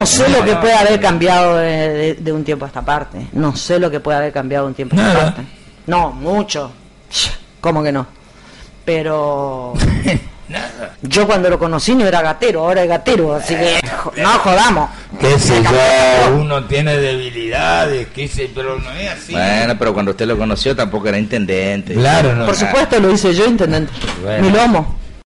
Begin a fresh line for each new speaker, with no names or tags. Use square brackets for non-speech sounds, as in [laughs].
No sé lo que puede haber cambiado de, de- de un tiempo a esta parte. No sé lo que puede haber cambiado de un tiempo a esta parte. No, mucho. ¿Cómo que no? Pero [laughs] yo cuando lo conocí no era gatero, ahora es gatero, así que jo- no jodamos.
qué sé yo, uno tiene debilidades, qué sé, pero no es así.
Bueno, pero cuando usted lo conoció tampoco era intendente.
Claro, no.
Por supuesto lo hice yo, intendente.
Bueno.
Mi lomo.